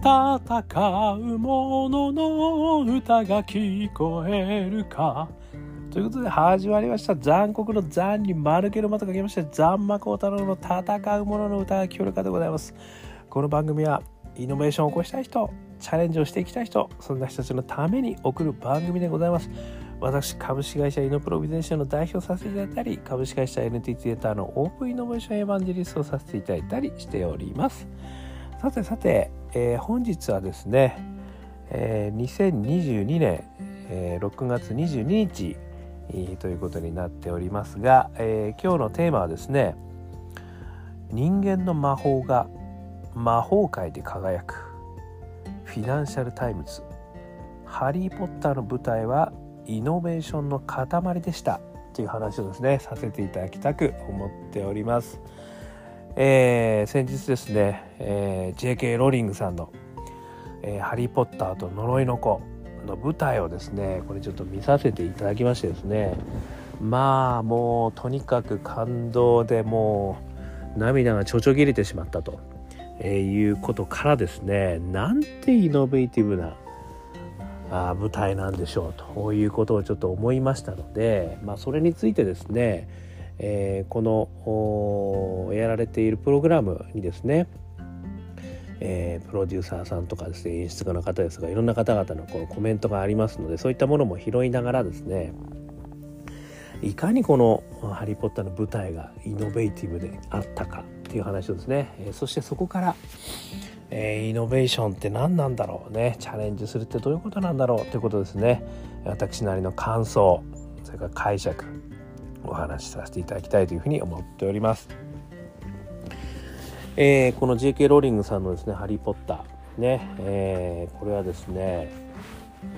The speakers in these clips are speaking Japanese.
戦う者の歌が聞こえるか。ということで始まりました。残酷の残に丸けのまとかけまして残魔高太郎の戦う者の歌が聞こえるかでございます。この番組はイノベーションを起こしたい人チャレンジをしていきたい人そんな人たちのために送る番組でございます。私株式会社イノプロビゼンションの代表させていただいたり株式会社 NTT データーのオープンイノベーションエヴァンジェリストをさせていただいたりしております。さてさて、えー、本日はですね、えー、2022年、えー、6月22日、ということになっておりますが、えー、今日のテーマはですね人間の魔法が魔法界で輝くフィナンシャル・タイムズハリー・ポッターの舞台はイノベーションの塊でしたという話をですねさせていただきたく思っております。えー、先日ですね、えー、JK ローリングさんの、えー「ハリー・ポッターと呪いの子」の舞台をですねこれちょっと見させていただきましてですねまあもうとにかく感動でもう涙がちょちょぎれてしまったと、えー、いうことからですねなんてイノベーティブなあ舞台なんでしょうということをちょっと思いましたので、まあ、それについてですねえー、このやられているプログラムにですね、えー、プロデューサーさんとかですね演出家の方ですがいろんな方々のこのコメントがありますのでそういったものも拾いながらですねいかにこの「ハリー・ポッター」の舞台がイノベーティブであったかっていう話をですね、えー、そしてそこから、えー、イノベーションって何なんだろうねチャレンジするってどういうことなんだろうということですね私なりの感想それから解釈お話しさせていただきたいというふうに思っております。えー、この J.K. ローリングさんのですね「ハリー・ポッター」ね、えー、これはですね、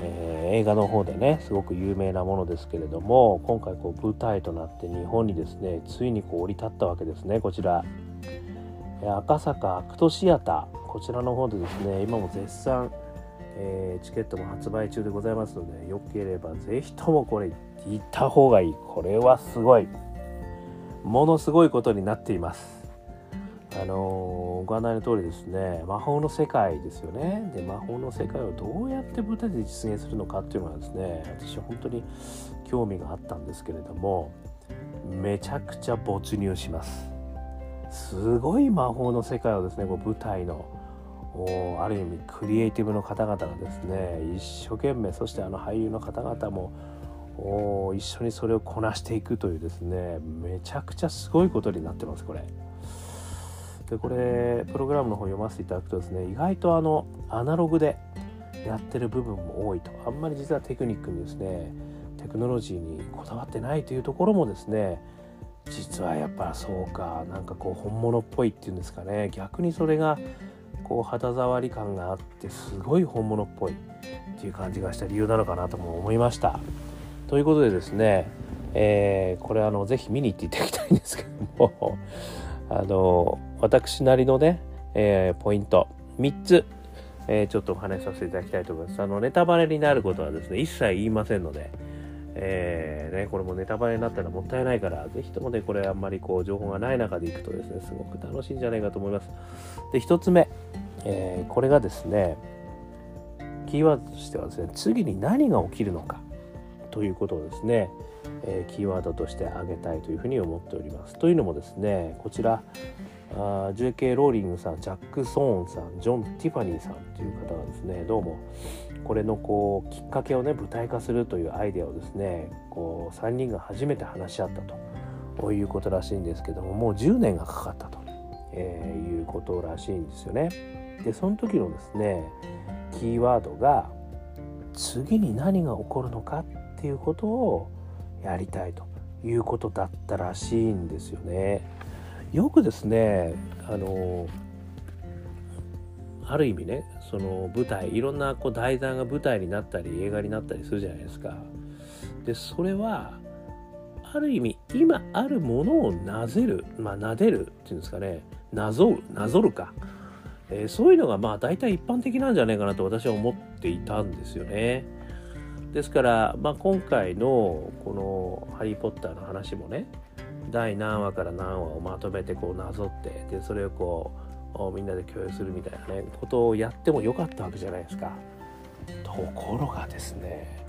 えー、映画の方でねすごく有名なものですけれども今回こう舞台となって日本にですねついにこう降り立ったわけですねこちら赤坂アクトシアターこちらの方でですね今も絶賛、えー、チケットも発売中でございますのでよければぜひともこれ行った方がいい。これはすごい。ものすごいことになっています。あのご案内の通りですね。魔法の世界ですよね。で魔法の世界をどうやって舞台で実現するのかっていうのはですね私は本当に興味があったんですけれどもめちゃくちゃ没入します。すごい魔法の世界をですねこう舞台のある意味クリエイティブの方々がですね一生懸命そしてあの俳優の方々もお一緒にそれをこなしていくというですねめちゃくちゃすごいことになってますこれ。でこれプログラムの方読ませていただくとですね意外とあのアナログでやってる部分も多いとあんまり実はテクニックにですねテクノロジーにこだわってないというところもですね実はやっぱそうかなんかこう本物っぽいっていうんですかね逆にそれがこう肌触り感があってすごい本物っぽいっていう感じがした理由なのかなとも思いました。ということでですね、えー、これあのぜひ見に行っていただきたいんですけども あの私なりのね、えー、ポイント3つ、えー、ちょっとお話しさせていただきたいと思います。あのネタバレになることはですね一切言いませんので、えーね、これもネタバレになったらもったいないからぜひともねこれあんまりこう情報がない中でいくとですねすごく楽しいんじゃないかと思います。で1つ目、えー、これがですねキーワードとしてはですね次に何が起きるのかということをですね、えー、キーワードとして挙げたいというふうに思っております。というのもですねこちらあ JK ローリングさんジャック・ソーンさんジョン・ティファニーさんという方がですねどうもこれのこうきっかけをね舞台化するというアイデアをですねこう3人が初めて話し合ったということらしいんですけどももう10年がかかったと、えー、いうことらしいんですよね。でその時のですねキーワードが次に何が起こるのかっていうことをやりたいということだったらしいんですよね。よくですねあのある意味ねその舞台いろんなこう題材が舞台になったり映画になったりするじゃないですか。でそれはある意味今あるものをなぜるまあなでるっていうんですかねなぞるなぞるか、えー、そういうのがまあ大体一般的なんじゃないかなと私は思っていたんですよね。ですから、まあ、今回のこの「ハリー・ポッター」の話もね第何話から何話をまとめてこうなぞってでそれをこうみんなで共有するみたいなねことをやってもよかったわけじゃないですか。ところがですね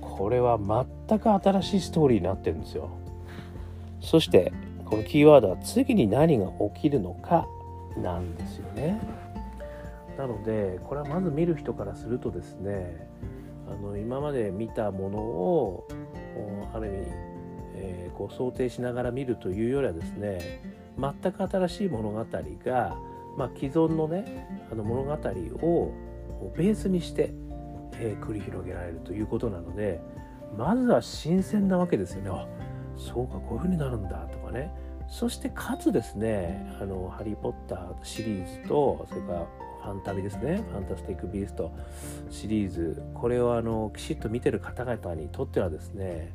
これは全く新しいストーリーになってるんですよ。そしてこのキーワードは次に何が起きるのかなんですよね。なのでこれはまず見る人からするとですねあの今まで見たものをある意味、えー、こう想定しながら見るというよりはですね全く新しい物語が、まあ、既存のねあの物語をベースにして、えー、繰り広げられるということなのでまずは新鮮なわけですよね。あそうかこういう風になるんだとかねそしてかつですね「あのハリー・ポッター」シリーズとそれからファンタビですね。ファンタスティック・ビーストシリーズ。これをあのきちっと見てる方々にとってはですね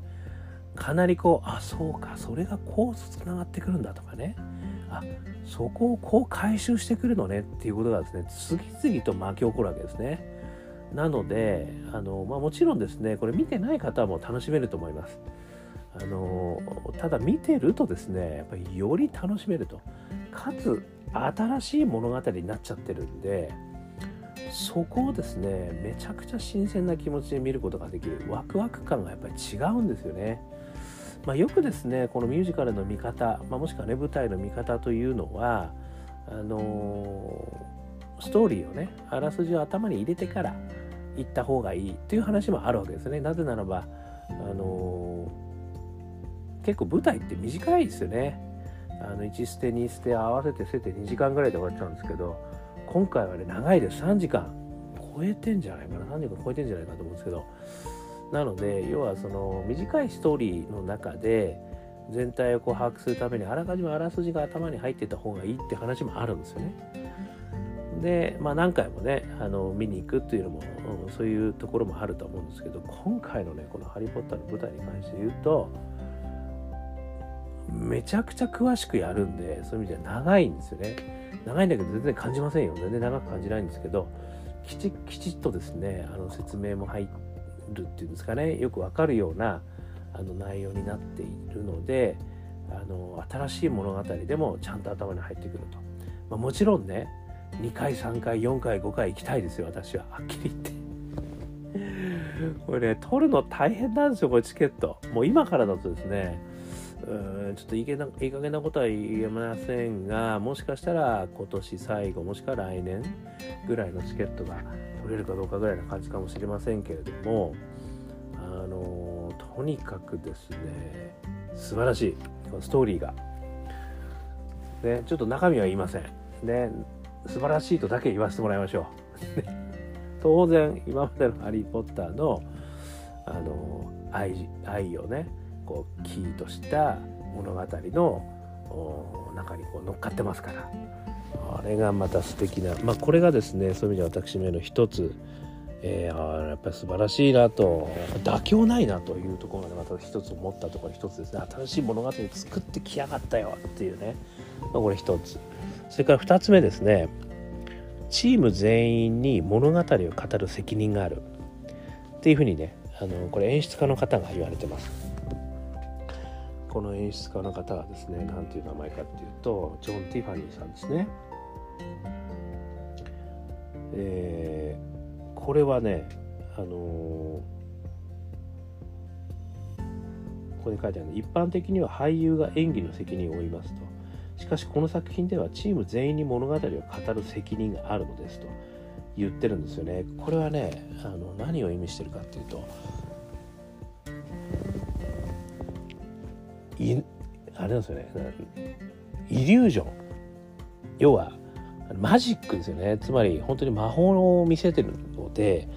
かなりこうあそうかそれがこうつながってくるんだとかねあそこをこう回収してくるのねっていうことがですね次々と巻き起こるわけですね。なのであの、まあ、もちろんですねこれ見てない方も楽しめると思います。あのただ見てるとですねやっぱりより楽しめるとかつ新しい物語になっちゃってるんでそこをですねめちゃくちゃ新鮮な気持ちで見ることができるワクワク感がやっぱり違うんですよね。まあ、よくですねこのミュージカルの見方、まあ、もしくはね舞台の見方というのはあのー、ストーリーをねあらすじを頭に入れてから行った方がいいっていう話もあるわけですね。なぜならば、あのー、結構舞台って短いですよね。あの1捨て2捨て合わせて捨てて2時間ぐらいで終わっちゃうんですけど今回はね長いです。3時間。超えてんじゃないかな。3時間超えてんじゃないかと思うんですけど。なので要はその短いストーリーの中で全体をこう把握するためにあらかじめあらすじが頭に入ってた方がいいって話もあるんですよね。で、まあ、何回もねあの見に行くっていうのも、うん、そういうところもあると思うんですけど今回のねこの「ハリー・ポッター」の舞台に関して言うとめちゃくちゃ詳しくやるんでそういう意味では長いんですよね。長いんだけど全然感じませんよ。全然長く感じないんですけどきちきちっとですねあの説明も入るっていうんですかね。よくわかるようなあの内容になっているのであの新しい物語でもちゃんと頭に入ってくると、まあ、もちろんね2回3回4回5回行きたいですよ。私は。はっきり言って。これね取るの大変なんですよこれチケット。もう今からだとですねうんちょっといいないい加減なことは言えませんがもしかしたら今年最後もしくは来年ぐらいのチケットが取れるかどうかぐらいな感じかもしれませんけれどもあのとにかくですね素晴らしいストーリーが、ね、ちょっと中身は言いません。ね素晴らしいとだけ言わせてもらいましょう。当然今までの「ハリー・ポッターの」あの愛愛をねこうキーとした物語の中にこう乗っかってますから。あれがまた素敵なまあこれがですねそういう意味で私めの一つ。えー、あやっぱり素晴らしいなと。妥協ないなというところまでまた一つ思ったところ一つですね。新しい物語作ってきやがったよっていうね、まあ、これ一つ。それから二つ目ですね。チーム全員に物語を語る責任がある。っていうふうにねあのこれ演出家の方が言われてます。この演出家の方はですね何ていう名前かっていうとジョン・ティファニーさんですね。えー、これはねあのー、ここに書いてある一般的には俳優が演技の責任を負いますとしかしこの作品ではチーム全員に物語を語る責任があるのですと言ってるんですよねこれはねあの何を意味してるかっていうといあれなんですよね。イリュージョン。要はマジックですよね。つまり本当に魔法を見せてるので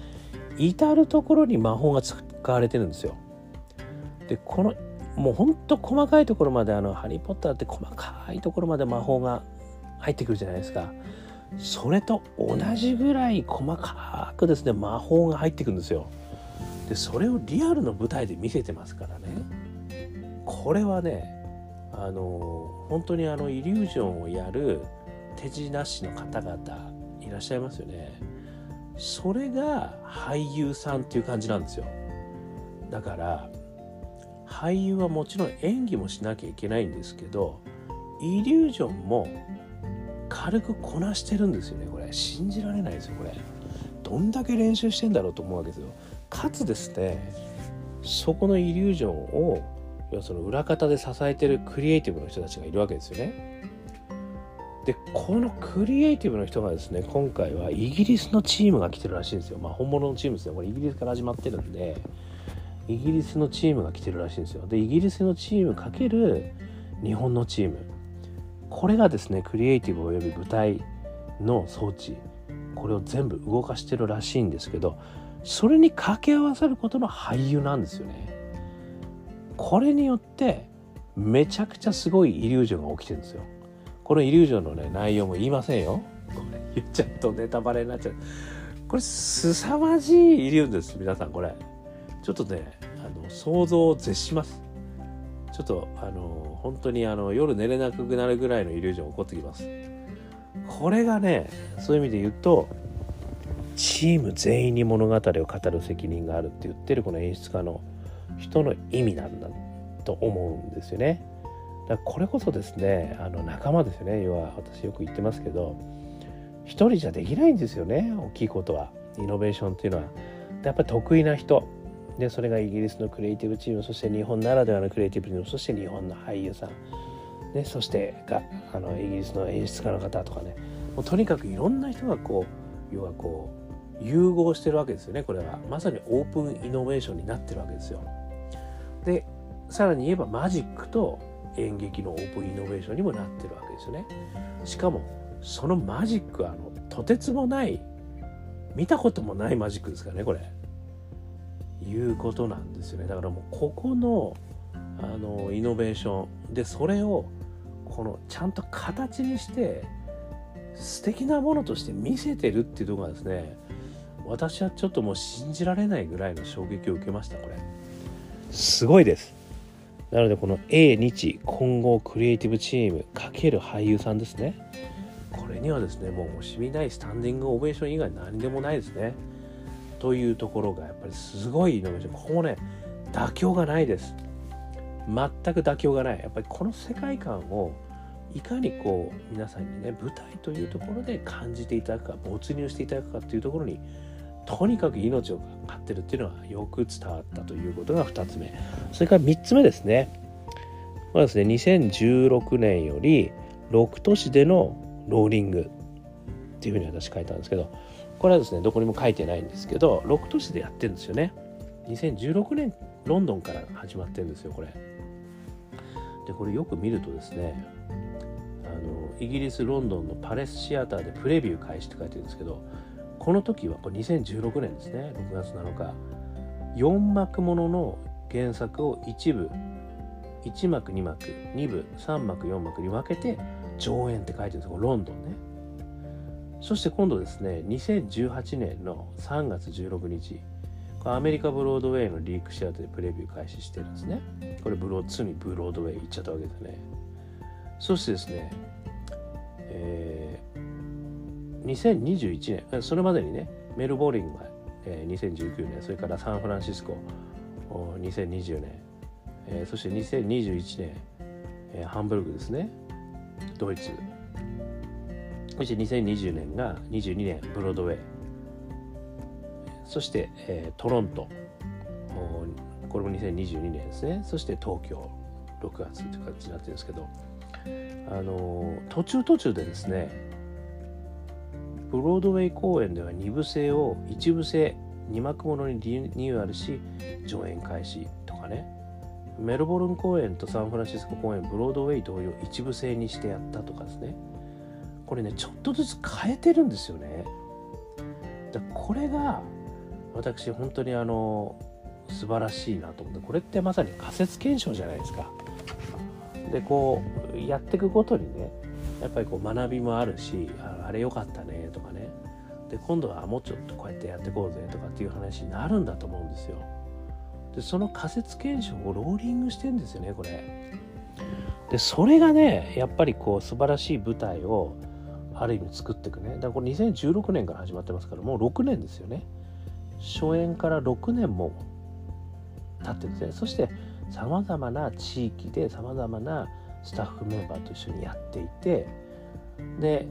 至る所に魔法が使われてるんですよ。でこのもうほんと細かいところまであの「ハリー・ポッター」って細かいところまで魔法が入ってくるじゃないですか。それと同じぐらい細かくですね魔法が入ってくるんですよ。でそれをリアルの舞台で見せてますからね。これはねあの本当にあのイリュージョンをやる手品師の方々いらっしゃいますよね。それが俳優さんっていう感じなんですよ。だから俳優はもちろん演技もしなきゃいけないんですけどイリュージョンも軽くこなしてるんですよねこれ。信じられないですよこれ。どんだけ練習してんだろうと思うわけですよ。かつですねそこのイリュージョンを要はその裏方で支えてるクリエイティブの人たちがいるわけですよね。でこのクリエイティブの人がですね今回はイギリスのチームが来てるらしいんですよ。まあ本物のチームですねこれイギリスから始まってるんでイギリスのチームが来てるらしいんですよ。でイギリスのチームかける日本のチーム。これがですねクリエイティブおよび舞台の装置。これを全部動かしてるらしいんですけどそれに掛け合わさることの俳優なんですよね。これによってめちゃくちゃすごいイリュージョンが起きてるんですよ。このイリュージョンのね内容も言いませんよ。これ言っちゃうとネタバレになっちゃう。これ凄まじいイリュージョンです皆さんこれ。ちょっとねあの想像を絶します。ちょっとあの本当にあの夜寝れなくなるぐらいのイリュージョン起こってきます。これがねそういう意味で言うとチーム全員に物語を語る責任があるって言ってるこの演出家の人の意味なんだと思うんですよね。だからこれこそですねあの仲間ですよね。要は私よく言ってますけど一人じゃできないんですよね。大きいことは。イノベーションっていうのは。やっぱり得意な人。でそれがイギリスのクリエイティブチーム。そして日本ならではのクリエイティブチーム。そして日本の俳優さん、ね、そしてがあのイギリスの演出家の方とかね。もうとにかくいろんな人がこう要はこう融合してるわけですよねこれは。まさにオープンイノベーションになってるわけですよ。でさらに言えばマジックと演劇のオープンイノベーションにもなってるわけですよね。しかもそのマジックはあのとてつもない見たこともないマジックですからねこれ。いうことなんですよねだからもうここのあのイノベーションでそれをこのちゃんと形にして素敵なものとして見せてるっていうとこがですね私はちょっともう信じられないぐらいの衝撃を受けましたこれ。すごいです。なのでこの A 日混合クリエイティブチーム×俳優さんですね。これにはですねもう惜しみないスタンディングオベーション以外何でもないですね。というところがやっぱりすごいイノベーションここね妥協がないです。全く妥協がない。やっぱりこの世界観をいかにこう皆さんにね舞台というところで感じていただくか没入していただくかっていうところにとにかく命を飼ってるっていうのはよく伝わったということが2つ目。それから3つ目ですね。これはですね2016年より6都市でのローリングっていうふうに私書いたんですけどこれはですねどこにも書いてないんですけど6都市でやってるんですよね。2016年ロンドンから始まってるんですよこれ。でこれよく見るとですねあのイギリスロンドンのパレスシアターでプレビュー開始って書いてるんですけどこの時はこれ2016年ですね。6月7日4幕ものの原作を一部1幕2幕2部3幕4幕に分けて上演って書いてるんですよ。ロンドンね。そして今度ですね2018年の3月16日アメリカブロードウェイのリークシアターでプレビュー開始してるんですね。これブローつにブロードウェイ行っちゃったわけですね。そしてですね、2021年それまでにねメルボルンが、えー、2019年それからサンフランシスコ2020年、えー、そして2021年、えー、ハンブルグですねドイツ。そして2020年が22年ブロードウェイ。そして、えー、トロント。これも2022年ですね。そして東京。6月という形になってるんですけど。あの途中途中でですねブロードウェイ公演では2部制を1部制2幕ものにリニューアルし上演開始とかね。メルボルン公演とサンフランシスコ公演ブロードウェイ同様1部制にしてやったとかですね。これねちょっとずつ変えてるんですよね。だこれが私本当にあの素晴らしいなと思ってこれってまさに仮説検証じゃないですか。でこうやっていくごとにねやっぱりこう学びもあるしあれ良かったで今度はもうちょっとこうやってやっていこうぜとかっていう話になるんだと思うんですよ。でその仮説検証をローリングしてんですよねこれ。でそれがねやっぱりこう素晴らしい舞台をある意味作っていくね。だからこれ2016年から始まってますからもう6年ですよね。初演から6年も経ってるんですね。そしてさまざまな地域でさまざまなスタッフメンバーと一緒にやっていてで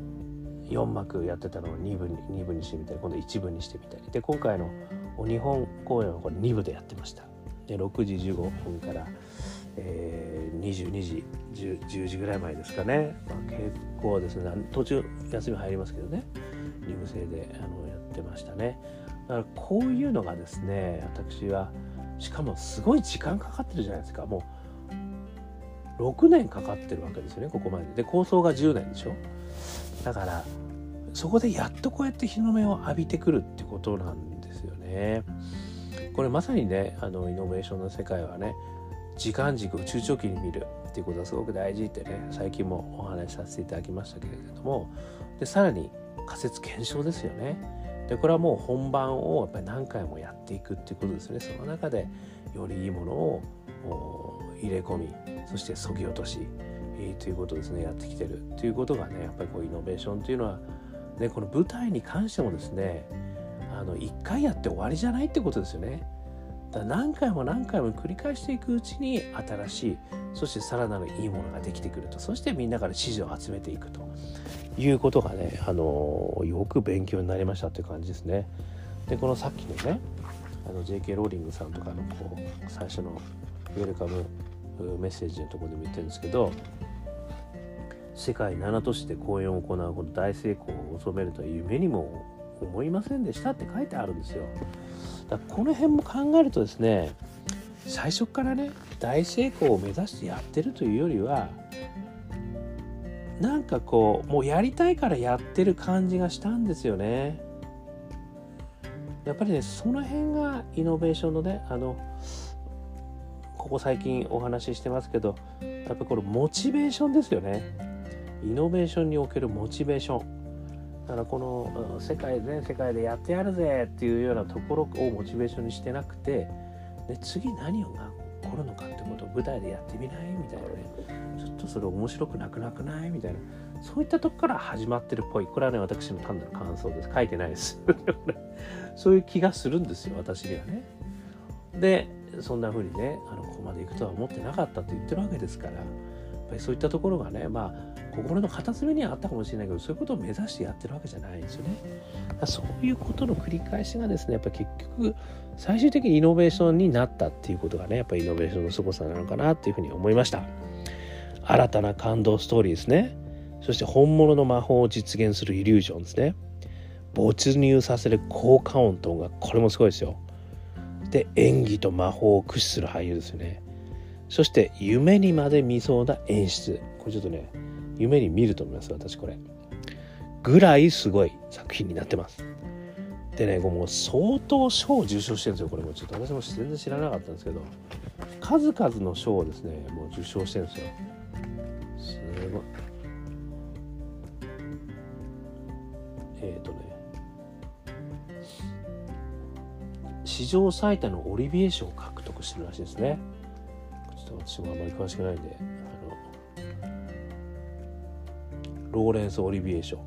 4幕やってたのを2部に ,2 部にしてみたり今度1部にしてみたり。で今回の日本公演はこれ2部でやってました。で6時15分から、えー、22時 10, 10時ぐらい前ですかね、まあ、結構ですね。途中休み入りますけどね。リム制であのやってましたね。だからこういうのがですね私はしかもすごい時間かかってるじゃないですか。もう6年かかってるわけですよねここまで。で構想が10年でしょ。だからそこでやっとこうやって日の目を浴びてくるってことなんですよね。これまさにねあのイノベーションの世界はね時間軸を中長期に見るっていうことがすごく大事ってね最近もお話しさせていただきましたけれどもでさらに仮説検証ですよね。でこれはもう本番をやっぱり何回もやっていくっていうことですね。その中でよりいいものを入れ込みそしてそぎ落とし、えー、ということですねやってきてるということがねやっぱりこうイノベーションというのは、ね、この舞台に関してもですねあの1回やって終わりじゃないってことですよね。だ何回も何回も繰り返していくうちに新しいそしてさらなるいいものができてくるとそしてみんなから支持を集めていくということがね、あのよく勉強になりましたっていう感じですね。でこのさっきのねあの JK ローリングさんとかのこう最初のウェルカムメッセージのとこでも言ってるんですけど世界7都市で公演を行うこの大成功を収めるという夢にも思いませんでしたって書いてあるんですよ。だからこの辺も考えるとですね最初からね大成功を目指してやってるというよりはなんかこうもうやりたいからやってる感じがしたんですよね。やっぱりねその辺がイノベーションのねあのここ最近お話ししてますけどやっぱこれモチベーションですよね。イノベーションにおけるモチベーション。だからこの世界全世界でやってやるぜっていうようなところをモチベーションにしてなくてで次何が起こるのかってことを舞台でやってみないみたいなね。ちょっとそれ面白くなくなくないみたいな。そういったとこから始まってるっぽい。これはね私の単なる感想です。書いてないです。そういう気がするんですよ私にはね。でそんな風にねあのここまで行くとは思ってなかったと言ってるわけですから。やっぱりそういったところがねまあ心の片隅にはあったかもしれないけどそういうことを目指してやってるわけじゃないんですよね。そういうことの繰り返しがですねやっぱ結局最終的にイノベーションになったっていうことがねやっぱりイノベーションの凄さなのかなっていうふうに思いました。新たな感動ストーリーですね。そして本物の魔法を実現するイリュージョンですね。没入させる効果音と音楽これもすごいですよ。で演技と魔法を駆使する俳優ですよね。そして夢にまで見そうな演出これちょっとね夢に見ると思います私これ。ぐらいすごい作品になってます。でねもう相当賞を受賞してるんですよ。これもちょっと私も全然知らなかったんですけど。数々の賞をですねもう受賞してるんですよ。すごい。えっ、ー、とね。史上最多のオリビエ賞を獲得してるらしいですね。ちょっと私もあまり詳しくないんであのローレンス・オリビエ賞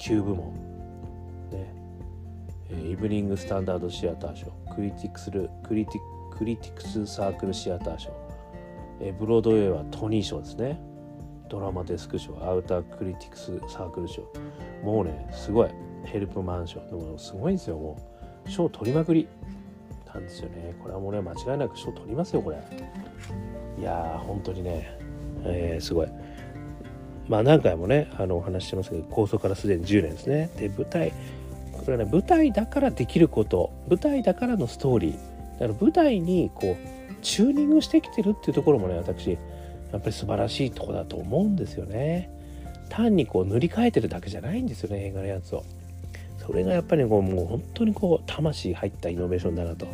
9部門ね。イブニング・スタンダード・シアター賞クリティクスルクリティクリティクス・サークル・シアター賞ブロードウェイはトニー賞ですね。ドラマデスク賞アウタークリティクスサークル賞もうねすごい。ヘルプマン賞でもすごいんですよ。もう賞取りまくりなんですよね。これはもうね間違いなく賞取りますよこれ。いやー本当にね、えー、すごい。まあ何回もねあのお話ししてますけど構想からすでに10年ですね。で舞台これはね舞台だからできること舞台だからのストーリー。だから舞台にこうチューニングしてきてるっていうところもね私やっぱり素晴らしいとこだと思うんですよね。単にこう塗り替えてるだけじゃないんですよね映画のやつを。それがやっぱりこうもう本当にこう魂入ったイノベーションだなと。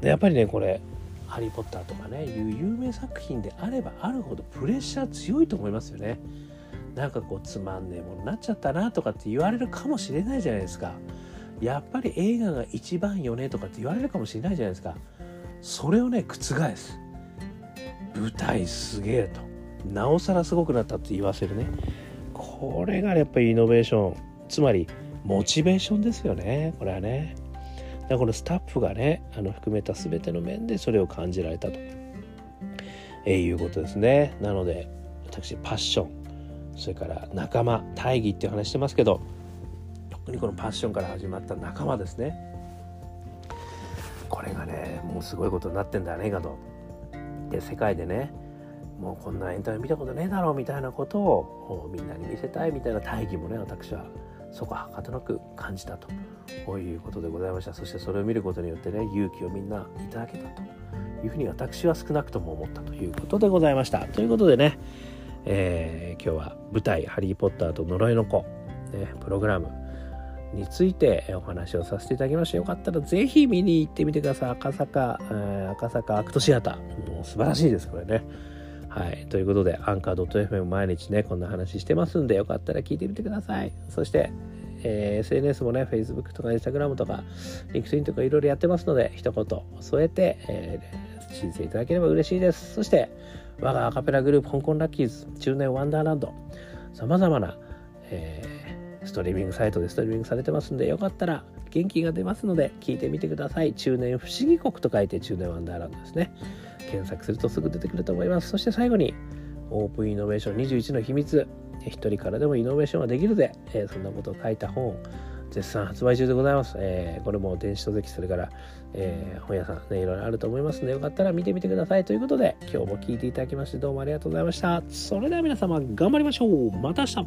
でやっぱりねこれハリー・ポッターとかねいう有名作品であればあるほどプレッシャー強いと思いますよね。なんかこうつまんねえものになっちゃったなとかって言われるかもしれないじゃないですか。やっぱり映画が一番よねとかって言われるかもしれないじゃないですか。それをね覆す。舞台すげえと。なおさらすごくなったって言わせるね。これがやっぱりイノベーション。つまりモチベーションですよね。これはね。だこのスタッフがねあの含めた全ての面でそれを感じられたと、えー、いうことですね。なので私パッション。それから仲間大義っていう話してますけど特にこのパッションから始まった仲間ですね。これがねもうすごいことになってんだね今の。で世界でねもうこんなエンタメ見たことねえだろうみたいなことをみんなに見せたいみたいな大義もね私はそこはかとなく感じたということでございました。そしてそれを見ることによってね勇気をみんないただけたというふうに私は少なくとも思ったということでございました。ということでね、えー、今日は舞台「ハリー・ポッターと呪いの子」ね、プログラムについてお話をさせていただきましたよかったらぜひ見に行ってみてください。赤坂、えー、赤坂アクトシアター。もう素晴らしいですこれね。はい。ということで、アンカー .fm 毎日ね、こんな話してますんで、よかったら聞いてみてください。そして、えー、SNS もね、Facebook とか Instagram とか、LinkedIn とかいろいろやってますので、一言添えて、えー、申請いただければ嬉しいです。そして、我がアカペラグループ、香港ラッキーズ、中年ワンダーランド、様々な、えー、ストリーミングサイトでストリーミングされてますんで、よかったら元気が出ますので、聞いてみてください。中年不思議国と書いて中年ワンダーランドですね。検索するとすぐ出てくると思います。そして最後に、オープンイノベーション21の秘密。一人からでもイノベーションができるぜ。え、そんなことを書いた本、絶賛発売中でございます。えー、これも電子書籍、それから、えー、本屋さんね、いろいろあると思いますので、よかったら見てみてください。ということで、今日も聞いていただきまして、どうもありがとうございました。それでは皆様、頑張りましょう。また明日